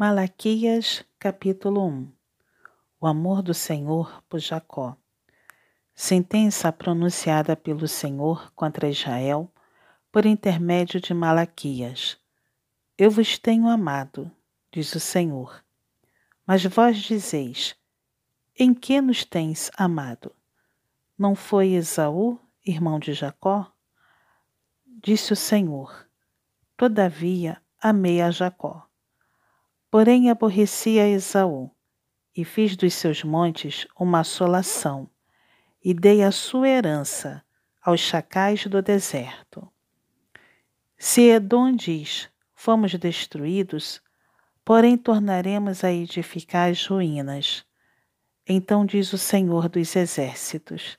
Malaquias, capítulo 1 O amor do Senhor por Jacó. Sentença pronunciada pelo Senhor contra Israel por intermédio de Malaquias. Eu vos tenho amado, diz o Senhor. Mas vós dizeis: Em que nos tens amado? Não foi Esaú, irmão de Jacó? Disse o Senhor: Todavia amei a Jacó Porém aborreci a Esaú, e fiz dos seus montes uma assolação, e dei a sua herança aos chacais do deserto. Se Edom diz, fomos destruídos, porém tornaremos a edificar as ruínas. Então diz o Senhor dos Exércitos: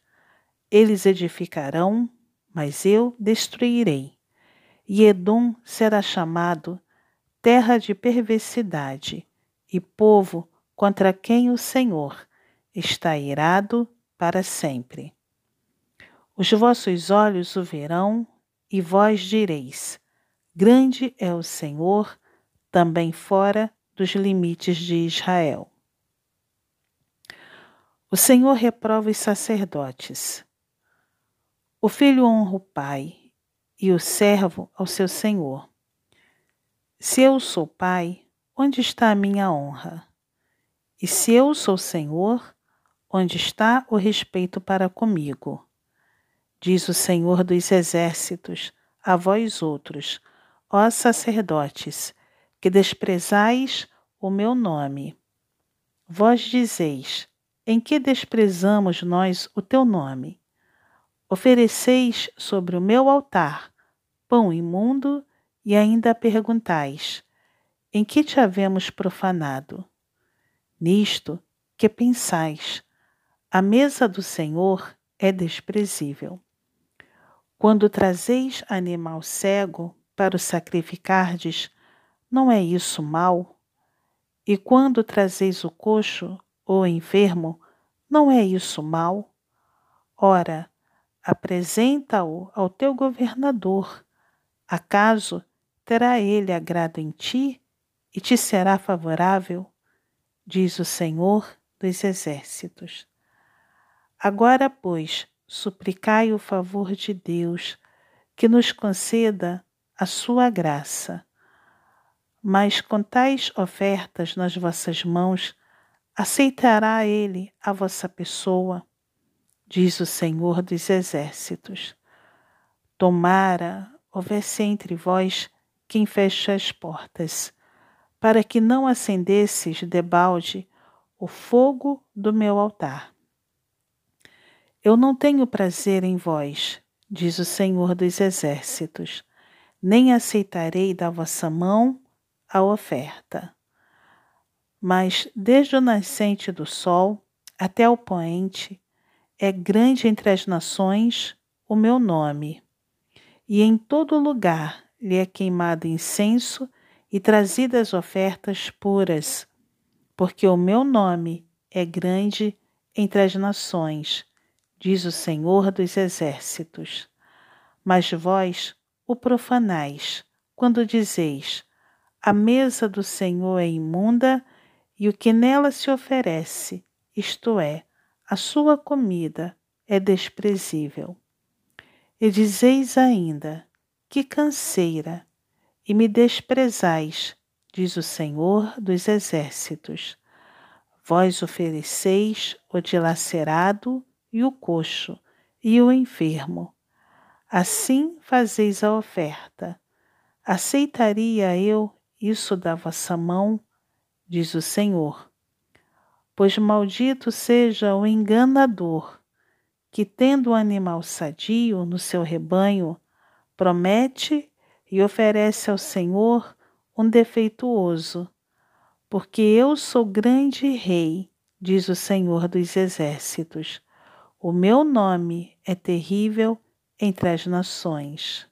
Eles edificarão, mas eu destruirei. E Edom será chamado terra de perversidade e povo contra quem o Senhor está irado para sempre. Os vossos olhos o verão e vós direis: Grande é o Senhor, também fora dos limites de Israel. O Senhor reprova os sacerdotes. O filho honra o pai e o servo ao seu senhor. Se eu sou pai, onde está a minha honra? E se eu sou senhor, onde está o respeito para comigo? Diz o Senhor dos Exércitos a vós outros, ó sacerdotes, que desprezais o meu nome. Vós dizeis: Em que desprezamos nós o teu nome? Ofereceis sobre o meu altar pão imundo e ainda perguntais: Em que te havemos profanado? Nisto que pensais: a mesa do Senhor é desprezível. Quando trazeis animal cego para o sacrificardes, não é isso mal? E quando trazeis o coxo ou enfermo, não é isso mal? Ora, apresenta-o ao teu governador. Acaso terá ele agrado em ti e te será favorável, diz o Senhor dos Exércitos. Agora, pois, suplicai o favor de Deus, que nos conceda a sua graça. Mas com tais ofertas nas vossas mãos, aceitará ele a vossa pessoa, diz o Senhor dos Exércitos. Tomara houvesse entre vós quem fecha as portas, para que não acendesses debalde o fogo do meu altar. Eu não tenho prazer em vós, diz o Senhor dos Exércitos, nem aceitarei da vossa mão a oferta. Mas desde o nascente do sol até o poente, é grande entre as nações o meu nome, e em todo lugar lhe é queimado incenso e trazidas ofertas puras, porque o meu nome é grande entre as nações, diz o Senhor dos Exércitos. Mas vós o profanais, quando dizeis: A mesa do Senhor é imunda e o que nela se oferece, isto é, a sua comida, é desprezível. E dizeis ainda: que canseira, e me desprezais, diz o Senhor dos Exércitos. Vós ofereceis o dilacerado e o coxo e o enfermo. Assim fazeis a oferta. Aceitaria eu isso da vossa mão, diz o Senhor. Pois maldito seja o enganador, que, tendo um animal sadio no seu rebanho, promete e oferece ao Senhor um defeituoso, porque eu sou grande rei, diz o Senhor dos Exércitos. O meu nome é terrível entre as nações.